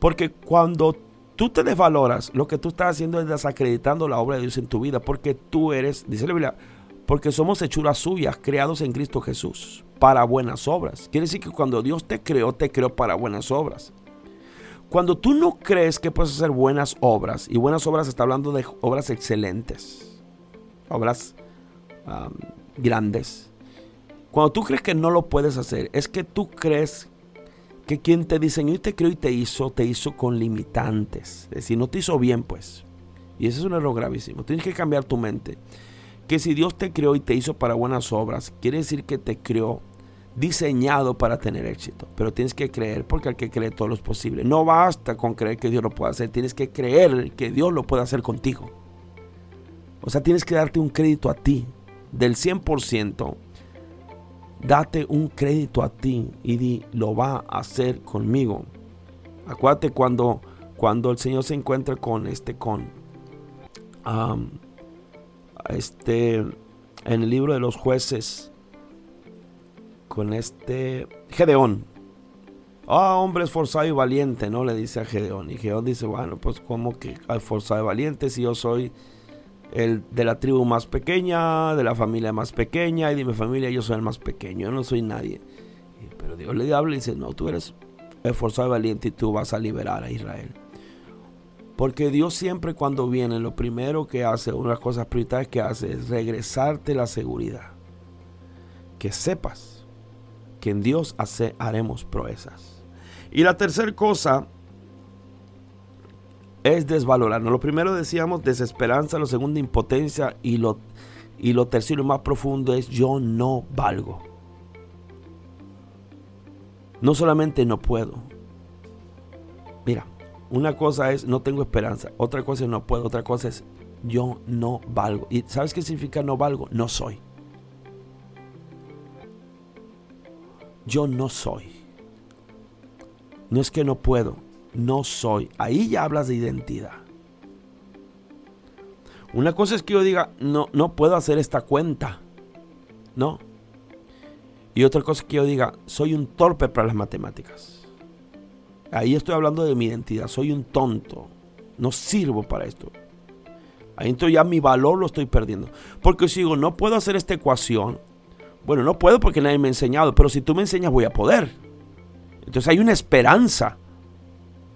Porque cuando tú te desvaloras, lo que tú estás haciendo es desacreditando la obra de Dios en tu vida, porque tú eres, dice la Biblia, porque somos hechuras suyas, creados en Cristo Jesús, para buenas obras. Quiere decir que cuando Dios te creó, te creó para buenas obras. Cuando tú no crees que puedes hacer buenas obras, y buenas obras está hablando de obras excelentes, obras grandes, cuando tú crees que no lo puedes hacer, es que tú crees que quien te diseñó y te creó y te hizo, te hizo con limitantes. Es decir, no te hizo bien, pues. Y ese es un error gravísimo. Tienes que cambiar tu mente que si Dios te creó y te hizo para buenas obras, quiere decir que te creó diseñado para tener éxito. Pero tienes que creer porque al que cree todo lo es posible. No basta con creer que Dios lo puede hacer, tienes que creer que Dios lo puede hacer contigo. O sea, tienes que darte un crédito a ti del 100%. Date un crédito a ti y di, lo va a hacer conmigo. Acuérdate cuando, cuando el Señor se encuentra con este, con, este, en el libro de los jueces con este Gedeón. Ah, hombre esforzado y valiente, ¿no? Le dice a Gedeón. Y Gedeón dice, bueno, pues como que esforzado y valiente si yo soy el de la tribu más pequeña, de la familia más pequeña, y de mi familia yo soy el más pequeño, yo no soy nadie. Pero Dios le habla y dice, no, tú eres esforzado y valiente y tú vas a liberar a Israel. Porque Dios siempre cuando viene, lo primero que hace, una de las cosas prioritarias que hace es regresarte la seguridad. Que sepas que en Dios hace, haremos proezas. Y la tercera cosa es desvalorarnos. Lo primero decíamos desesperanza, lo segundo impotencia y lo, y lo tercero y más profundo es yo no valgo. No solamente no puedo. Mira, una cosa es no tengo esperanza, otra cosa es no puedo, otra cosa es yo no valgo. ¿Y sabes qué significa no valgo? No soy. Yo no soy. No es que no puedo, no soy. Ahí ya hablas de identidad. Una cosa es que yo diga, no, no puedo hacer esta cuenta. No. Y otra cosa es que yo diga, soy un torpe para las matemáticas. Ahí estoy hablando de mi identidad. Soy un tonto. No sirvo para esto. Ahí entonces ya mi valor lo estoy perdiendo. Porque si digo, no puedo hacer esta ecuación. Bueno, no puedo porque nadie me ha enseñado. Pero si tú me enseñas, voy a poder. Entonces hay una esperanza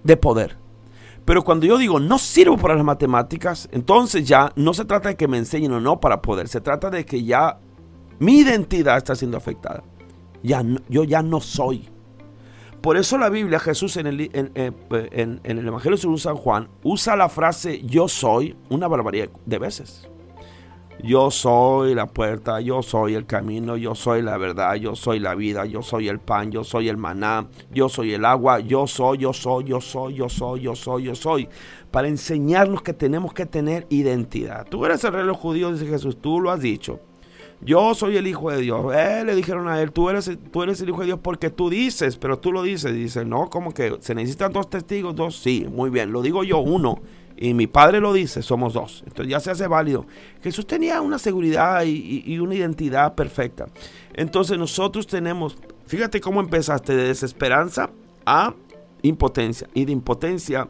de poder. Pero cuando yo digo no sirvo para las matemáticas, entonces ya no se trata de que me enseñen o no para poder. Se trata de que ya mi identidad está siendo afectada. Ya yo ya no soy. Por eso la Biblia, Jesús en el, eh, en, el Evangelio según San Juan, usa la frase yo soy una barbaridad de veces. Yo soy la puerta, yo soy el camino, yo soy la verdad, yo soy la vida, yo soy el pan, yo soy el maná, yo soy el agua, yo soy, yo soy, yo soy, yo soy, yo soy, yo soy. Para enseñarnos que tenemos que tener identidad. Tú eres el los judíos, dice Jesús, tú lo has dicho. Yo soy el hijo de Dios. Eh, le dijeron a él, tú eres, tú eres el hijo de Dios porque tú dices, pero tú lo dices. Dice, no, como que se necesitan dos testigos, dos. Sí, muy bien, lo digo yo, uno. Y mi padre lo dice, somos dos. Entonces ya se hace válido. Jesús tenía una seguridad y, una identidad perfecta. Entonces nosotros tenemos, fíjate cómo empezaste de desesperanza a impotencia y de impotencia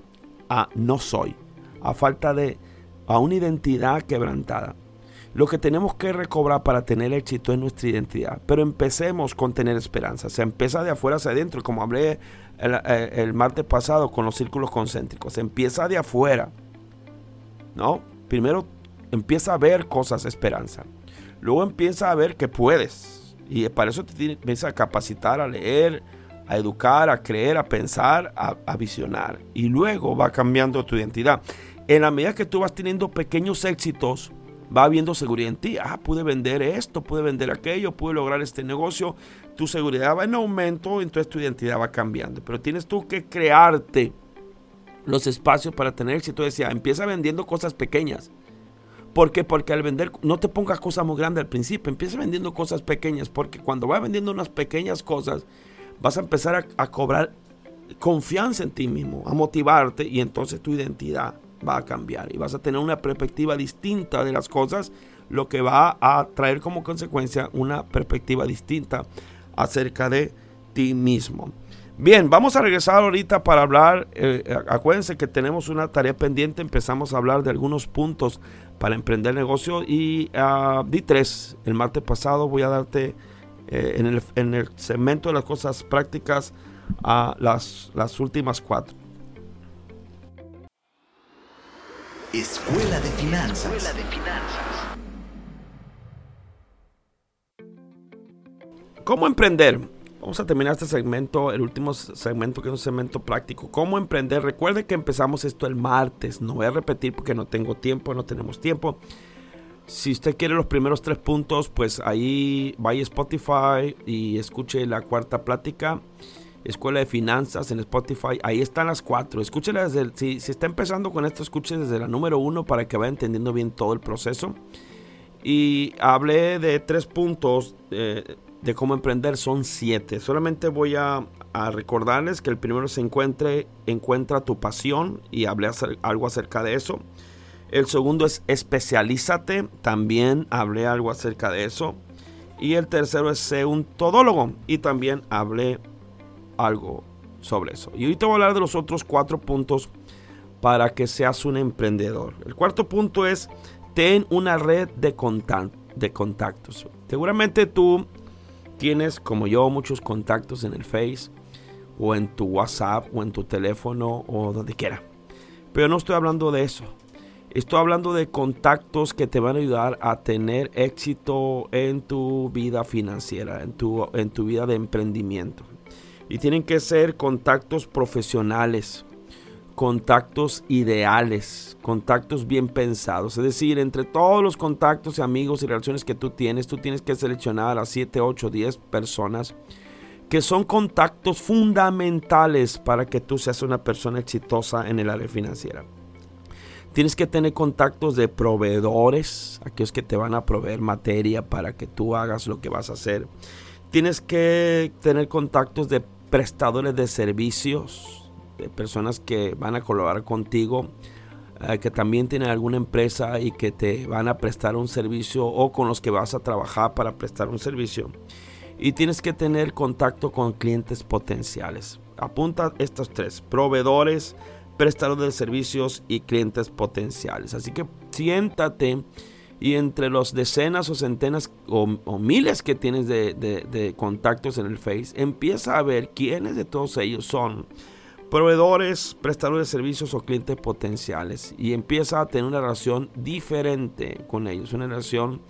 a no soy, a falta de, a una identidad quebrantada. Lo que tenemos que recobrar para tener éxito es nuestra identidad. Pero empecemos con tener esperanza. Se empieza de afuera hacia adentro, como hablé el, eh, el, martes pasado con los círculos concéntricos. Empieza de afuera. ¿No? Primero empieza a ver cosas esperanza. Luego empieza a ver que puedes. Y para eso te empieza a capacitar, a leer, a educar, a creer, a pensar, a, a visionar. Y luego va cambiando tu identidad. En la medida que tú vas teniendo pequeños éxitos, va habiendo seguridad en ti. Ah, pude vender esto, pude vender aquello, pude lograr este negocio. Tu seguridad va en aumento, entonces tu identidad va cambiando. Pero tienes tú que crearte los espacios para tener éxito. Decía, empieza vendiendo cosas pequeñas. ¿Por qué? Porque al vender, no te pongas cosas muy grandes al principio, empieza vendiendo cosas pequeñas, porque cuando vas vendiendo unas pequeñas cosas, vas a empezar a, a cobrar confianza en ti mismo, a motivarte y entonces tu identidad va a cambiar y vas a tener una perspectiva distinta de las cosas, lo que va a traer como consecuencia una perspectiva distinta acerca de ti mismo. Bien, vamos a regresar ahorita para hablar, eh, acuérdense que tenemos una tarea pendiente, empezamos a hablar de algunos puntos para emprender negocio y uh, di tres, el martes pasado voy a darte eh, en, el, en, el, segmento de las cosas prácticas a las, las últimas cuatro. Escuela de Finanzas. Escuela de Finanzas. ¿Cómo emprender? Vamos a terminar este segmento, el último segmento que es un segmento práctico. ¿Cómo emprender? Recuerde que empezamos esto el martes. No voy a repetir porque no tengo tiempo, no tenemos tiempo. Si usted quiere los primeros tres puntos, pues ahí vaya a Spotify y escuche la cuarta plática. Escuela de Finanzas en Spotify. Ahí están las cuatro. Escúchela desde el, si, está empezando con esto, escuche desde la número uno para que vaya entendiendo bien todo el proceso. Y hablé de tres puntos eh, de cómo emprender. Son siete. Solamente voy a, recordarles que el primero se encuentre, encuentra tu pasión y hablé algo acerca de eso. El segundo es especialízate. También hablé algo acerca de eso. Y el tercero es ser un todólogo. Y también hablé algo sobre eso. Y ahorita voy a hablar de los otros cuatro puntos para que seas un emprendedor. El cuarto punto es, ten una red de, de contactos. Seguramente tú tienes, como yo, muchos contactos en el Face o en tu WhatsApp o en tu teléfono o donde quiera. Pero no estoy hablando de eso. Estoy hablando de contactos que te van a ayudar a tener éxito en tu vida financiera, en tu, en tu vida de emprendimiento. Y tienen que ser contactos profesionales, contactos ideales, contactos bien pensados. Es decir, entre todos los contactos y amigos y relaciones que tú tienes, tú tienes que seleccionar a las 7, 8, 10 personas que son contactos fundamentales para que tú seas una persona exitosa en el área financiera. Tienes que tener contactos de proveedores, aquellos que te van a proveer materia para que tú hagas lo que vas a hacer. Tienes que tener contactos de prestadores de servicios, de personas que van a colaborar contigo, eh, que también tienen alguna empresa y que te van a prestar un servicio o con los que vas a trabajar para prestar un servicio. Y tienes que tener contacto con clientes potenciales. Apunta estos tres, proveedores, prestadores de servicios y clientes potenciales. Así que siéntate y entre los decenas o centenas o, miles que tienes de, contactos en el Face, empieza a ver quiénes de todos ellos son proveedores, prestadores de servicios o clientes potenciales. Y empieza a tener una relación diferente con ellos, una relación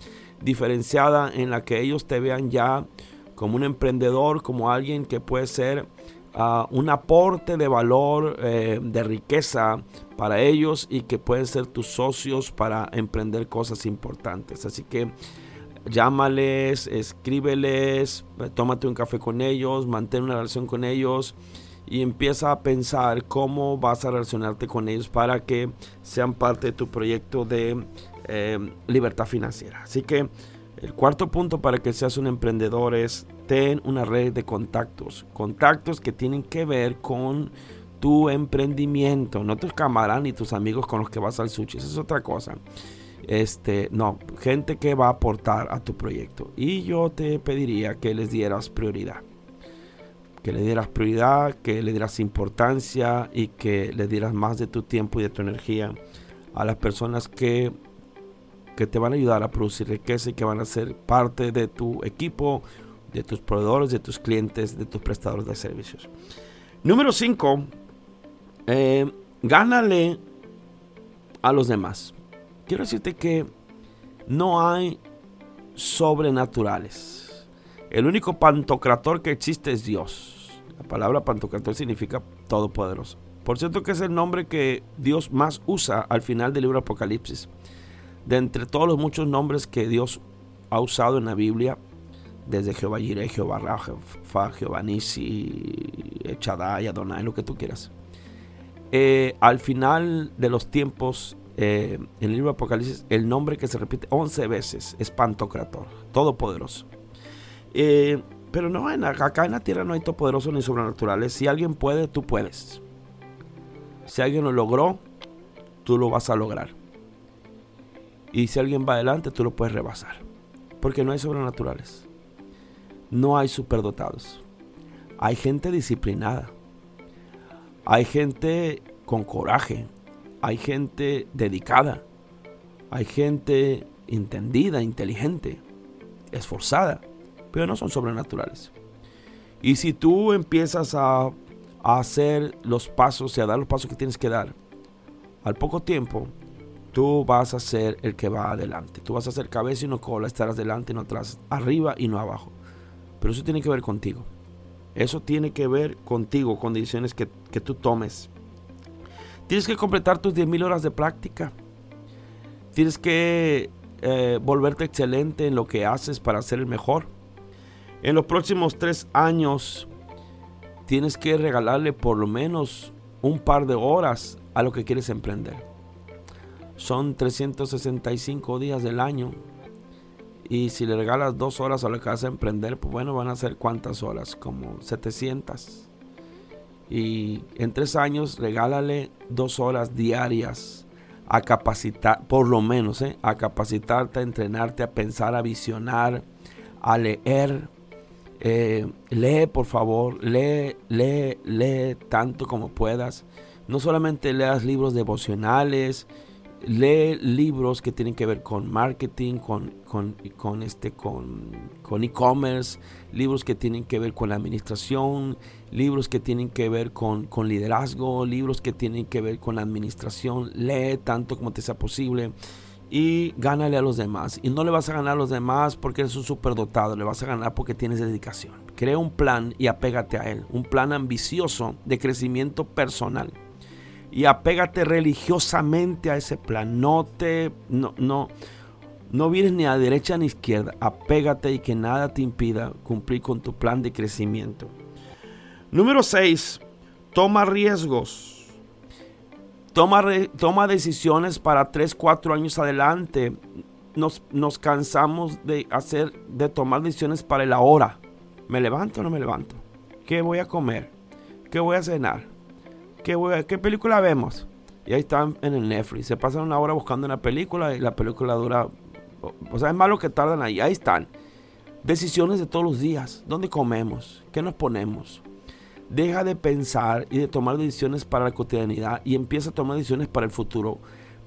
diferenciada en la que ellos te vean ya como un emprendedor, como alguien que puede ser un aporte de valor, eh, de riqueza para ellos y que pueden ser tus socios para emprender cosas importantes. Así que llámales, escríbeles, tómate un café con ellos, mantén una relación con ellos y empieza a pensar cómo vas a relacionarte con ellos para que sean parte de tu proyecto de eh, libertad financiera. Así que el cuarto punto para que seas un emprendedor es ten una red de contactos. Contactos que tienen que ver con tu emprendimiento, no tus camaradas ni tus amigos con los que vas al sushi. Esa es otra cosa. Este, no, gente que va a aportar a tu proyecto. Y yo te pediría que les dieras prioridad. Que le dieras prioridad, que le dieras importancia y que le dieras más de tu tiempo y de tu energía a las personas que que te van a ayudar a producir riqueza y que van a ser parte de tu equipo, de tus proveedores, de tus clientes, de tus prestadores de servicios. Número 5, eh, gánale a los demás. Quiero decirte que no hay sobrenaturales. El único pantocrator que existe es Dios. La palabra pantocrator significa todopoderoso. Por cierto que es el nombre que Dios más usa al final del libro Apocalipsis. De entre todos los muchos nombres que Dios ha usado en la Biblia, desde Jehová Jireh, Jehová Rafa, Jehová Nisi, Echadai, Adonai, lo que tú quieras. Eh, al final de los tiempos, eh, en el libro Apocalipsis, el nombre que se repite 11 veces es Pantocrator, Todopoderoso. Eh, pero no, acá en la tierra no hay todopoderoso ni sobrenaturales. Si alguien puede, tú puedes. Si alguien lo logró, tú lo vas a lograr. Y si alguien va adelante, tú lo puedes rebasar. Porque no hay sobrenaturales. No hay superdotados. Hay gente disciplinada. Hay gente con coraje. Hay gente dedicada. Hay gente entendida, inteligente, esforzada. Pero no son sobrenaturales. Y si tú empiezas a hacer los pasos y a dar los pasos que tienes que dar, al poco tiempo tú vas a ser el que va adelante. Tú vas a ser cabeza y no cola, estarás delante y no atrás, arriba y no abajo. Pero eso tiene que ver contigo. Eso tiene que ver contigo, con decisiones que, tú tomes. Tienes que completar tus 10.000 horas de práctica. Tienes que eh, volverte excelente en lo que haces para ser el mejor. En los próximos tres años tienes que regalarle por lo menos un par de horas a lo que quieres emprender. Son 365 días del año. Y si le regalas dos horas a lo que vas a emprender, pues bueno, van a ser cuántas horas, como 700. Y en tres años regálale dos horas diarias a capacitar, por lo menos, ¿eh? a capacitarte, a entrenarte, a pensar, a visionar, a leer, eh, lee, por favor, lee, lee, lee tanto como puedas. No solamente leas libros devocionales, lee libros que tienen que ver con marketing, con, con, este, con, con e-commerce, libros que tienen que ver con la administración, libros que tienen que ver con, con liderazgo, libros que tienen que ver con la administración. Lee tanto como te sea posible y gánale a los demás. Y no le vas a ganar a los demás porque eres un superdotado, le vas a ganar porque tienes dedicación. Crea un plan y apégate a él, un plan ambicioso de crecimiento personal. Y apégate religiosamente a ese plan. No te no no no vienes ni a derecha ni a izquierda. Apégate y que nada te impida cumplir con tu plan de crecimiento. Número 6. Toma riesgos. Toma, toma decisiones para 3, 4 años adelante. Nos, nos cansamos de hacer, de tomar decisiones para el ahora. ¿Me levanto o no me levanto? ¿Qué voy a comer? ¿Qué voy a cenar? ¿Qué, voy ¿Qué película vemos? Y ahí están en el Netflix. Se pasan una hora buscando una película y la película dura. O sea, es malo que tardan ahí. Ahí están. Decisiones de todos los días. ¿Dónde comemos? ¿Qué nos ponemos? Deja de pensar y de tomar decisiones para la cotidianidad y empieza a tomar decisiones para el futuro.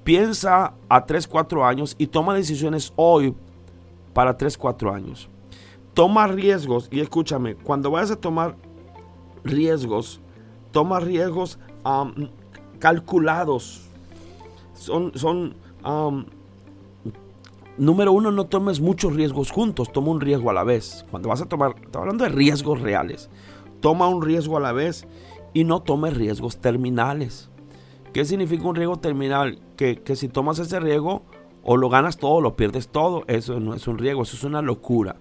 Piensa a 3, 4 años y toma decisiones hoy para 3, 4 años. Toma riesgos y escúchame, cuando vayas a tomar riesgos, toma riesgos calculados. Son, son número uno, no tomes muchos riesgos juntos, toma un riesgo a la vez. Cuando vas a tomar, estoy hablando de riesgos reales toma un riesgo a la vez y no tome riesgos terminales. ¿Qué significa un riesgo terminal? Que, si tomas ese riesgo, o lo ganas todo o lo pierdes todo. Eso no es un riesgo, eso es una locura.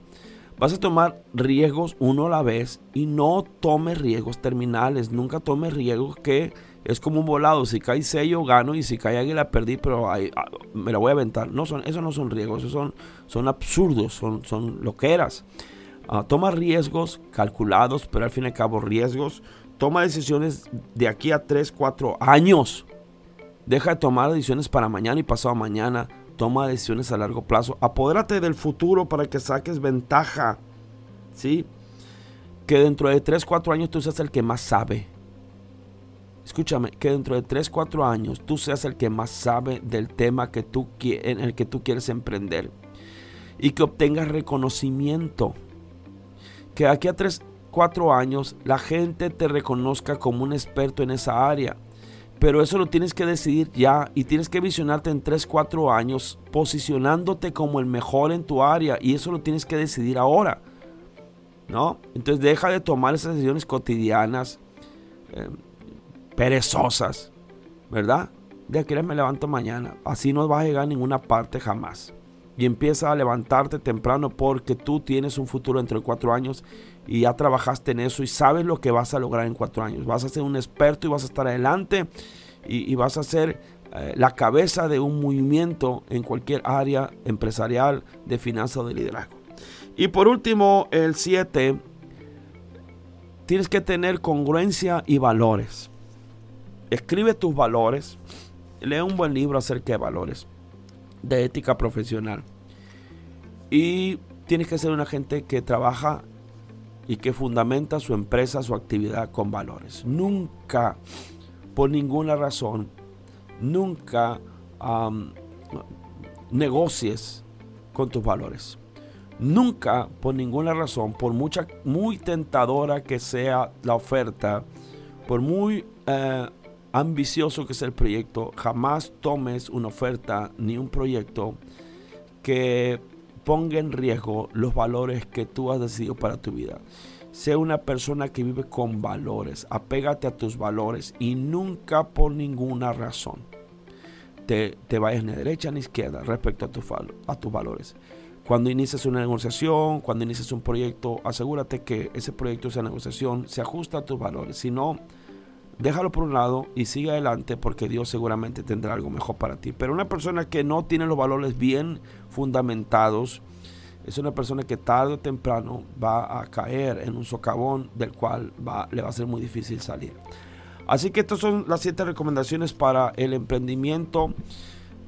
Vas a tomar riesgos uno a la vez y no tomes riesgos terminales. Nunca tomes riesgos que es como un volado. Si cae sello, gano y si cae águila, perdí, pero ah, me la voy a aventar. No son, esos no son riesgos, esos son, son absurdos, son, son loqueras. Ah, toma riesgos calculados, pero al fin y al cabo riesgos. Toma decisiones de aquí a 3, 4 años. Deja de tomar decisiones para mañana y pasado mañana. Toma decisiones a largo plazo. Apodérate del futuro para que saques ventaja. ¿Sí? Que dentro de 3, 4 años tú seas el que más sabe. escúchame, que dentro de 3, 4 años tú seas el que más sabe del tema que tú, en el que tú quieres emprender y que obtengas reconocimiento. Que aquí a 3, 4 años la gente te reconozca como un experto en esa área. Pero eso lo tienes que decidir ya y tienes que visionarte en 3, 4 años posicionándote como el mejor en tu área y eso lo tienes que decidir ahora. ¿No? Entonces deja de tomar esas decisiones cotidianas, eh, perezosas, ¿verdad? De que me levanto mañana. Así no vas a llegar a ninguna parte jamás. Y empieza a levantarte temprano porque tú tienes un futuro dentro de cuatro años y ya trabajaste en eso y sabes lo que vas a lograr en cuatro años. Vas a ser un experto y vas a estar adelante y, vas a ser eh, la cabeza de un movimiento en cualquier área empresarial, de finanzas o de liderazgo. Y por último, el 7, tienes que tener congruencia y valores. Escribe tus valores. Lee un buen libro acerca de valores, de ética profesional. Y tienes que ser una gente que trabaja y que fundamenta su empresa, su actividad con valores. Nunca, por ninguna razón, nunca negocies con tus valores. Nunca, por ninguna razón, por mucha, muy tentadora que sea la oferta, por muy eh, ambicioso que sea el proyecto, jamás tomes una oferta ni un proyecto que ponga en riesgo los valores que tú has decidido para tu vida. Sea una persona que vive con valores, apégate a tus valores y nunca por ninguna razón te, te vayas ni derecha ni izquierda respecto a, a tus valores. Cuando inicies una negociación, cuando inicies un proyecto, asegúrate que ese proyecto, esa negociación, se ajusta a tus valores. Si no, déjalo por un lado y sigue adelante porque Dios seguramente tendrá algo mejor para ti. Pero una persona que no tiene los valores bien fundamentados, es una persona que tarde o temprano va a caer en un socavón del cual va, le va a ser muy difícil salir. Así que estas son las siete recomendaciones para el emprendimiento.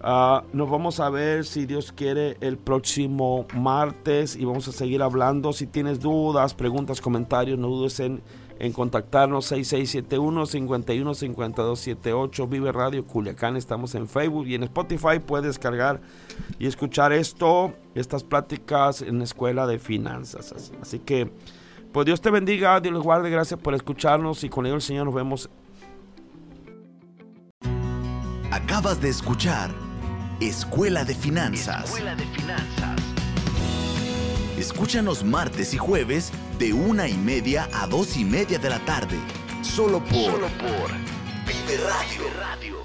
Ah, nos vamos a ver si Dios quiere el próximo martes y vamos a seguir hablando. Si tienes dudas, preguntas, comentarios, no dudes en en contactarnos 6671-515278 Vive Radio Culiacán. Estamos en Facebook y en Spotify. Puedes descargar y escuchar esto, estas pláticas en la Escuela de Finanzas. Así que, pues Dios te bendiga, Dios les guarde. Gracias por escucharnos y con ello el Señor nos vemos. Acabas de escuchar Escuela de Finanzas. Escuela de Finanzas. Escúchanos martes y jueves de una y media a dos y media de la tarde. Solo por, Solo por Radio. Radio.